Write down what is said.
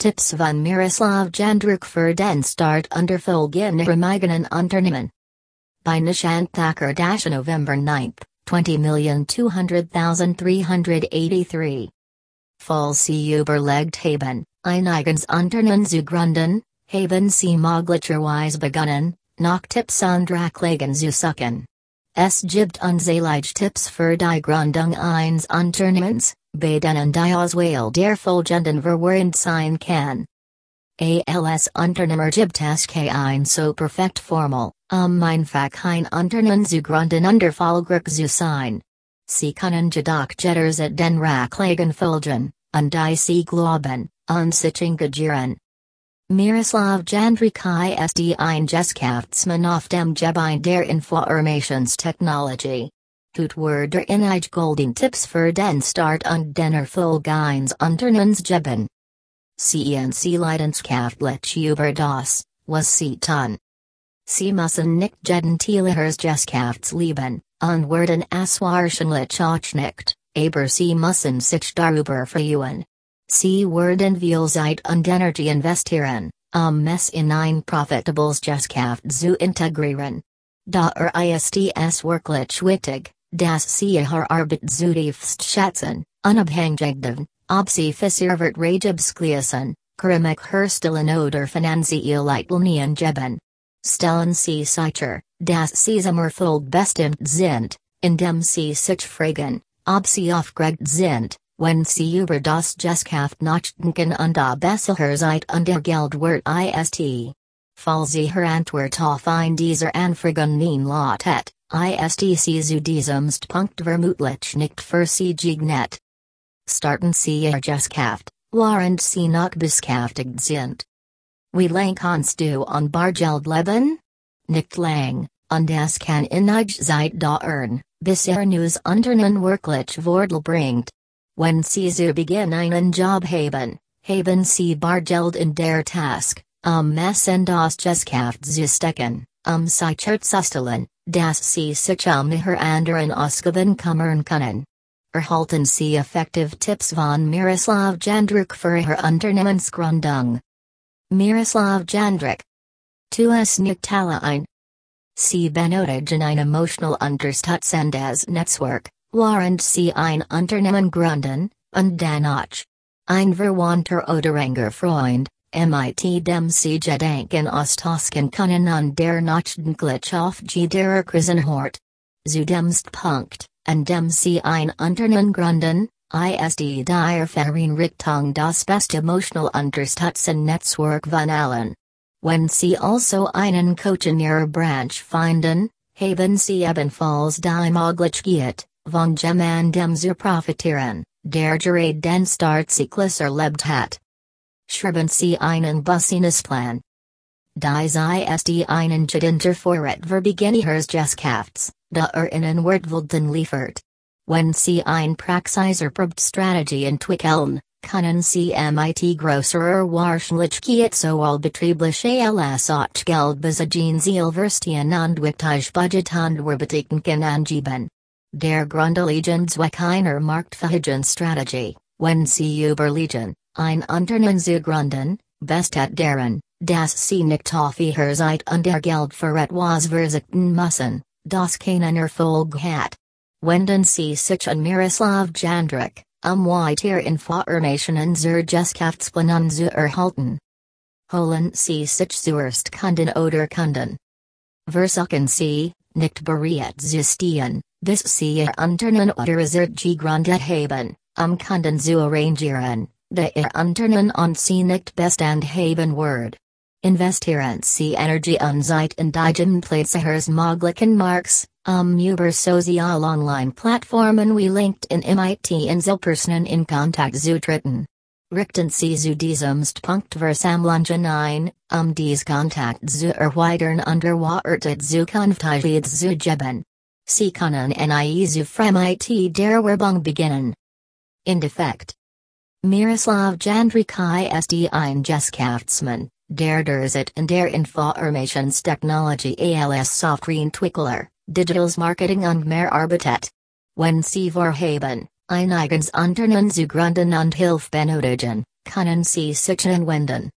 Tips van Miroslav Jandruk für den Start under Folgenere eigenen Unternehmen. By Nishant Thakur November 9, 20,200,383. Falsi überlegt haben, ein eigens Unternehmen zu gründen, haben sie möglicherweise begonnen, nach Tipps und Racklagen zu suchen. Es gibt unzählige Tipps für die Gründung eines Unternehmens, bei denen die Auswahl der folgenden verwirrend sein kann. Als Unternehmer gibt es kein so perfekt Formel, um einfach ein Unternehmen zu gründen und erfolgreich zu sein. Sie können jedoch jetters at den Racklagen folgen, und die sie glauben, und sich engagieren. Miroslav Jandrikai ist ein Geskaftsmann auf dem Gebiet der Informationstechnologie. Hut der inige Golding Tipps für den Start und den Erfolg eines Unternehmens CNC Leidenschaftlich über das, was sie tun. Sie müssen nicht gentiliges Geskaftslieben, und werden es wahrscheinlich auch nicht, aber sie müssen sich darüber freuen. Sie werden viel Zeit und Energie investieren, um es in ein profitables Geschäft zu integrieren. Da ist es wirklich wichtig, dass sie ihre Arbeit zutiefst schätzen, unabhängig davon, ob sie versichert Rajabskliessen, Krimik herstellen oder finanzielle Leitlinien geben. Stellen sie sicher, dass sie zum Erfolg bestimmt sind, indem sie sich fragen, ob sie aufgeregt sind, wenn sie über das Geschäft nachdenken und ob es Zeit und ihr Geld wert ist. Falls ihre Antwort auf ein dieser Anfragen nein lautet, ist sie zu diesem Punkt vermutlich nicht geeignet. Starten sie ihr Geschäft, während sie noch beschäftigt sind. Wie lang kannst du an Bargeld leben? Nicht lang, und es kann einige Zeit dauern, bis er News Unternehmen wirklich Wordel bringt. When Sie zu Beginn einen Job haben, haben Sie Bargeld in der Task, um es in das Geschäft zu stecken, um sicherzustellen, dass Sie sich um Ihre anderen Ausgaben kümmern können. Erhalten Sie effektiv Tipps von Miroslav Jandruk für Ihre Unternehmensgründung. Miroslav Jandruk. Tu es nicht ein. Sie benötigen ein emotional unterstützendes Netzwerk, Während sie ein Unternehmen gründen, und danach. Ein verwandter oder enger Freund, mit dem sie gedenken austauschen können an der nachdenklich auf jeder Krisenhort. Zu dem Punkt, an dem sie ein Unternehmen gründen, ist die Richtung das best emotional Unterstützen Netzwerk von allen. Wenn sie also einen Coach ihrer Branch finden, haben sie ebenfalls die Möglichkeit, von dem zu profitieren, der gerade den Startzyklus erlebt hat. Schreiben Sie einen Businessplan. Dies ist einen Gedinter Vorrat Geschäfts, da er Ihnen Wortwilden liefert. Wenn Sie ein Praxiserprobt-Strategie entwickeln, können Sie mit größerer Wahrscheinlichkeit sowohl betriebliche als auch Geld besiegen Zielverstehen und wichtig Budget und Werbetekniken angeben. Der Grundlegend Zweck einer strategy. wenn Sie überlegen, ein zu gründen, bestet daran, dass Sie nicht auf Ihrer Zeit und der Geld für etwas verzichten müssen, das keinen Erfolg hat. Wenden Sie sich an Miroslav Jandrik, um weiter Informationen zur Geschäftsplanung zu erhalten. Holen Sie sich zuerst Kunden oder Kunden. Versuchen Sie, nicht bereit zu stehen, bis Sie Ihr Unternehmen oder Zert gegründet haben, um Kunden zu arrangieren, der Ihr Unternehmen und Sie nicht bestand haben word. Investieren Sie Energie und Zeit in die Platzers möglichen Marks, um über sozial online platformen we LinkedIn MIT Inselpersonen in Kontakt zu treten. Richten Sie zu diesem Punkt Versammlungen ein, um dies Kontakt zu erweitern und erwartet Zukunftigkeit zu geben. Sie können nie zu Fremit der Werbung beginnen. In Defekt. Miroslav Jandrikai ist ein Geschäftsmann, der derzeit in der Informationstechnologie als Softwareentwickler, Digitals Marketing und mehr arbeitet. Wenn Sie vorhaben, ein eigens Unternehmen zu gründen und Hilfe benötigen, kunnen sie sich wenden.